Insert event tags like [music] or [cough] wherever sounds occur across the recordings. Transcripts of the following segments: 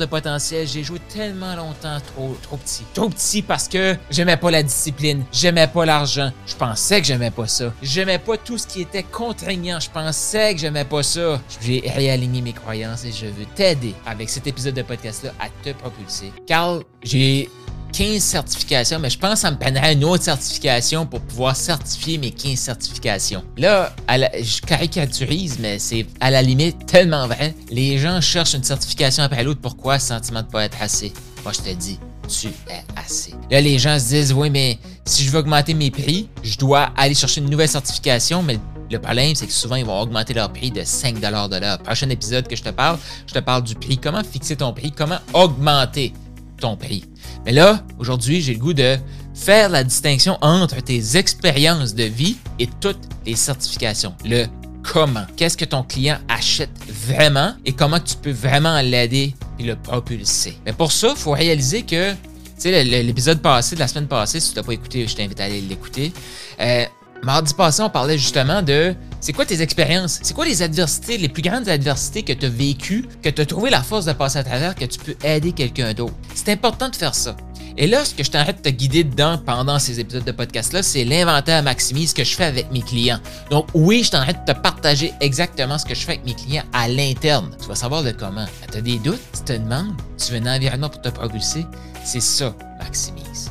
de potentiel. J'ai joué tellement longtemps trop, trop petit. Trop petit parce que j'aimais pas la discipline, j'aimais pas l'argent. Je pensais que j'aimais pas ça. J'aimais pas tout ce qui était contraignant. Je pensais que j'aimais pas ça. J'ai réaligné mes croyances et je veux t'aider avec cet épisode de podcast-là à te propulser. Carl, j'ai 15 certifications, mais je pense que ça me prendrait une autre certification pour pouvoir certifier mes 15 certifications. Là, je caricaturise, mais c'est à la limite tellement vrai. Les gens cherchent une certification après l'autre. Pourquoi? Sentiment de pas être assez. Moi, je te dis, tu es assez. Là, les gens se disent, oui, mais si je veux augmenter mes prix, je dois aller chercher une nouvelle certification, mais le problème, c'est que souvent, ils vont augmenter leur prix de 5 de l'heure. Prochain épisode que je te parle, je te parle du prix. Comment fixer ton prix? Comment augmenter? Ton prix? Mais là, aujourd'hui, j'ai le goût de faire la distinction entre tes expériences de vie et toutes les certifications. Le comment. Qu'est-ce que ton client achète vraiment et comment tu peux vraiment l'aider et le propulser. Mais pour ça, il faut réaliser que, tu sais, l'épisode passé, de la semaine passée, si tu n'as pas écouté, je t'invite à aller l'écouter. Euh, mardi passé, on parlait justement de c'est quoi tes expériences? C'est quoi les adversités, les plus grandes adversités que tu as vécues, que tu as trouvé la force de passer à travers, que tu peux aider quelqu'un d'autre? C'est important de faire ça. Et là, ce que je t'arrête de te guider dedans pendant ces épisodes de podcast-là, c'est l'inventaire maximise que je fais avec mes clients. Donc oui, je t'arrête de te partager exactement ce que je fais avec mes clients à l'interne. Tu vas savoir le comment. Tu as des doutes, tu te demandes, tu veux un environnement pour te propulser? C'est ça, maximise.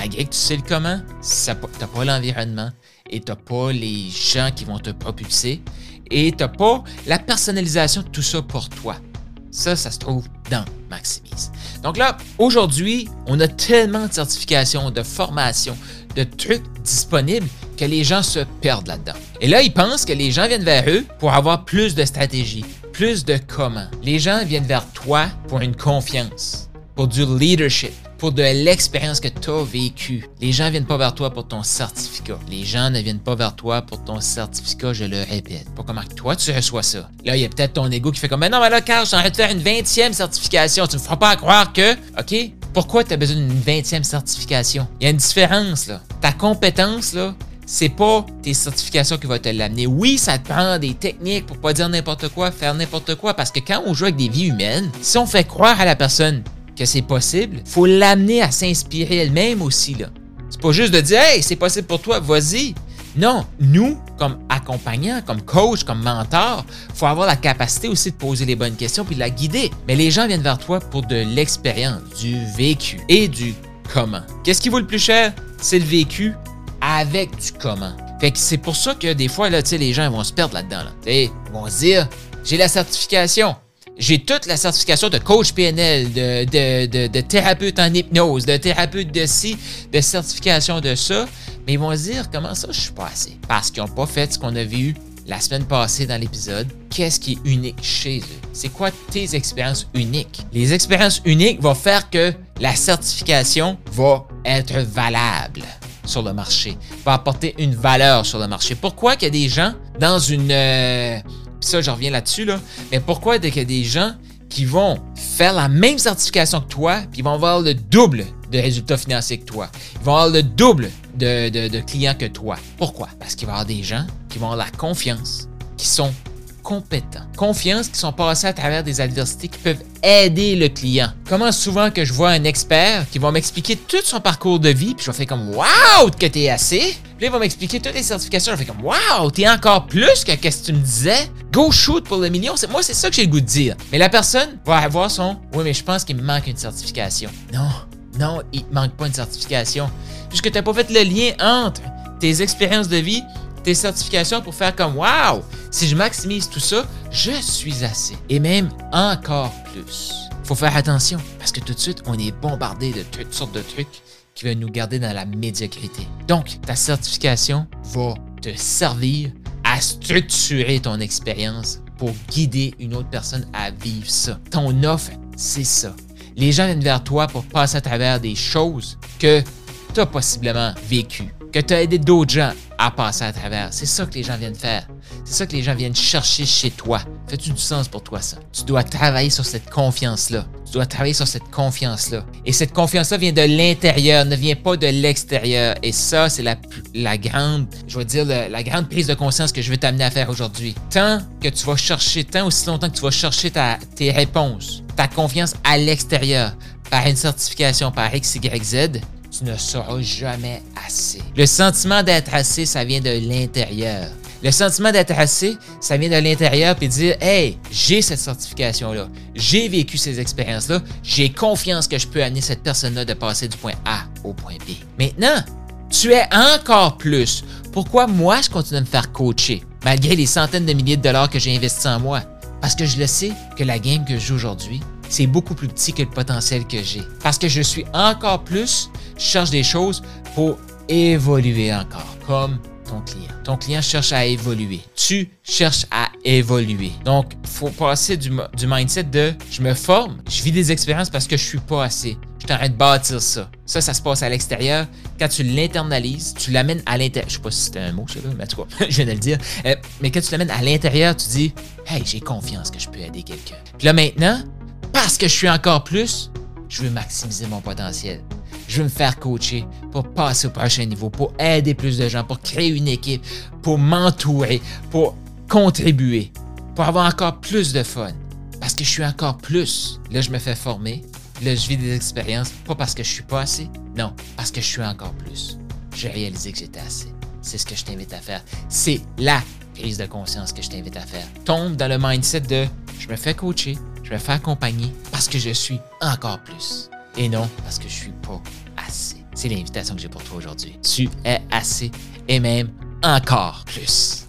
Malgré que tu sais le comment, tu n'as pas l'environnement et tu n'as pas les gens qui vont te propulser et tu n'as pas la personnalisation de tout ça pour toi. Ça, ça se trouve dans Maximise. Donc là, aujourd'hui, on a tellement de certifications, de formations, de trucs disponibles que les gens se perdent là-dedans. Et là, ils pensent que les gens viennent vers eux pour avoir plus de stratégie, plus de comment. Les gens viennent vers toi pour une confiance, pour du leadership, pour de l'expérience que tu as vécue. Les gens viennent pas vers toi pour ton certificat. Les gens ne viennent pas vers toi pour ton certificat, je le répète. Pas comment toi tu reçois ça. Là, il y a peut-être ton ego qui fait comme, mais non, mais là, Carl, je suis en train de faire une 20e certification. Tu me feras pas croire que, OK, pourquoi tu as besoin d'une 20e certification? Il y a une différence, là. Ta compétence, là, c'est pas tes certifications qui vont te l'amener. Oui, ça te prend des techniques pour pas dire n'importe quoi, faire n'importe quoi, parce que quand on joue avec des vies humaines, si on fait croire à la personne que c'est possible, faut l'amener à s'inspirer elle-même aussi. Là. C'est pas juste de dire Hey, c'est possible pour toi, vas-y. Non, nous, comme accompagnants, comme coach, comme mentor, faut avoir la capacité aussi de poser les bonnes questions puis de la guider. Mais les gens viennent vers toi pour de l'expérience, du vécu et du comment. Qu'est-ce qui vaut le plus cher? C'est le vécu avec du comment. Fait que c'est pour ça que des fois, là, les gens vont se perdre là-dedans. Là. Ils vont se dire, j'ai la certification. J'ai toute la certification de coach PNL, de, thérapeute en hypnose, de thérapeute de ci, de certification de ça. Mais ils vont se dire comment ça, je suis pas assez? Parce qu'ils n'ont pas fait ce qu'on a vu la semaine passée dans l'épisode. Qu'est-ce qui est unique chez eux? C'est quoi tes expériences uniques? Les expériences uniques vont faire que la certification va être valable sur le marché, va apporter une valeur sur le marché. Pourquoi qu'il y a des gens dans une, euh, ça, je reviens là-dessus, là. Mais pourquoi qu'il y a des gens qui vont faire la même certification que toi, puis ils vont avoir le double de résultats financiers que toi? Ils vont avoir le double de, de clients que toi. Pourquoi? Parce qu'il va y avoir des gens qui vont avoir la confiance, qui sont compétents. Confiance qui sont passés à travers des adversités qui peuvent aider le client. Comment souvent que je vois un expert qui va m'expliquer tout son parcours de vie, puis je vais faire comme Waouh, que t'es assez! Puis il va m'expliquer toutes les certifications, je vais faire comme Waouh, t'es encore plus que qu'est-ce que tu me disais? Go shoot pour le million. Moi, c'est ça que j'ai le goût de dire. Mais la personne va avoir son Oui, mais je pense qu'il me manque une certification. Non, non, il te manque pas une certification. Puisque tu n'as pas fait le lien entre tes expériences de vie certifications pour faire comme Wow! Si je maximise tout ça, je suis assez. Et même encore plus. Faut faire attention parce que tout de suite, on est bombardé de toutes sortes de trucs qui veulent nous garder dans la médiocrité. Donc, ta certification va te servir à structurer ton expérience pour guider une autre personne à vivre ça. Ton offre c'est ça. Les gens viennent vers toi pour passer à travers des choses que tu as possiblement vécues, que tu as aidé d'autres gens à passer à travers. C'est ça que les gens viennent faire. C'est ça que les gens viennent chercher chez toi. Fais-tu du sens pour toi, ça? Tu dois travailler sur cette confiance-là. Tu dois travailler sur cette confiance-là. Et cette confiance-là vient de l'intérieur, ne vient pas de l'extérieur. Et ça, c'est la, la grande, je vais dire, la, grande prise de conscience que je vais t'amener à faire aujourd'hui. Tant que tu vas chercher, tant aussi longtemps que tu vas chercher ta, tes réponses, ta confiance à l'extérieur, par une certification, par X, Y, Z, tu ne seras jamais assez. Le sentiment d'être assez, ça vient de l'intérieur. Le sentiment d'être assez, ça vient de l'intérieur puis dire Hey, j'ai cette certification-là, j'ai vécu ces expériences-là, j'ai confiance que je peux amener cette personne-là de passer du point A au point B. Maintenant, tu es encore plus. Pourquoi moi je continue de me faire coacher malgré les centaines de milliers de dollars que j'ai investis en moi? Parce que je le sais que la game que je joue aujourd'hui, c'est beaucoup plus petit que le potentiel que j'ai. Parce que je suis encore plus, cherche des choses pour évoluer encore, comme ton client. Ton client cherche à évoluer. Tu cherches à évoluer. Donc, il faut passer du, mindset de je me forme, je vis des expériences parce que je suis pas assez. Je t'arrête de bâtir ça. Ça, ça se passe à l'extérieur. Quand tu l'internalises, tu l'amènes à l'intérieur. Je sais pas si c'était un mot, ça, là, mais en tout cas, [laughs] je viens de le dire. Euh, mais quand tu l'amènes à l'intérieur, tu dis Hey, j'ai confiance que je peux aider quelqu'un. Puis là, maintenant, parce que je suis encore plus, je veux maximiser mon potentiel. Je veux me faire coacher pour passer au prochain niveau, pour aider plus de gens, pour créer une équipe, pour m'entourer, pour contribuer, pour avoir encore plus de fun. Parce que je suis encore plus. Là, je me fais former. Là, je vis des expériences, pas parce que je suis pas assez, non, parce que je suis encore plus. J'ai réalisé que j'étais assez. C'est ce que je t'invite à faire. C'est la prise de conscience que je t'invite à faire. Tombe dans le mindset de je me fais coacher, je me fais accompagner parce que je suis encore plus et non parce que je suis pas assez. C'est l'invitation que j'ai pour toi aujourd'hui. Tu es assez et même encore plus.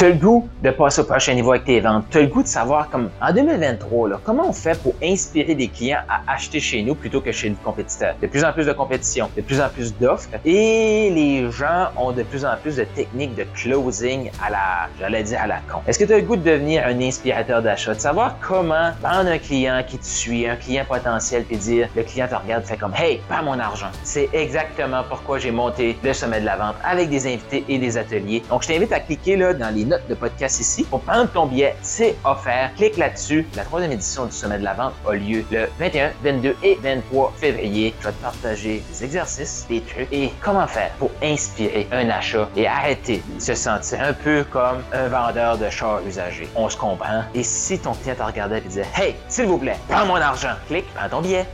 Tu as le goût de passer au prochain niveau avec tes ventes. Tu as le goût de savoir, comme en 2023, là, comment on fait pour inspirer des clients à acheter chez nous plutôt que chez nos compétiteurs. De plus en plus de compétition, de plus en plus d'offres et les gens ont de plus en plus de techniques de closing à la, j'allais dire à la con. Est-ce que tu as le goût de devenir un inspirateur d'achat, de savoir comment prendre un client qui te suit, un client potentiel, puis dire, le client te regarde, fait comme, hey, pas mon argent. C'est exactement pourquoi j'ai monté le sommet de la vente avec des invités et des ateliers. Donc, je t'invite à cliquer là dans les de podcast ici. Pour prendre ton billet, c'est offert. Clique là-dessus. La troisième édition du Sommet de la Vente a lieu le 21, 22 et 23 février. Je vais te partager des exercices, des trucs et comment faire pour inspirer un achat et arrêter de se sentir un peu comme un vendeur de chars usagés. On se comprend. Et si ton client te regardait et disait Hey, s'il vous plaît, prends mon argent, clique, prends ton billet.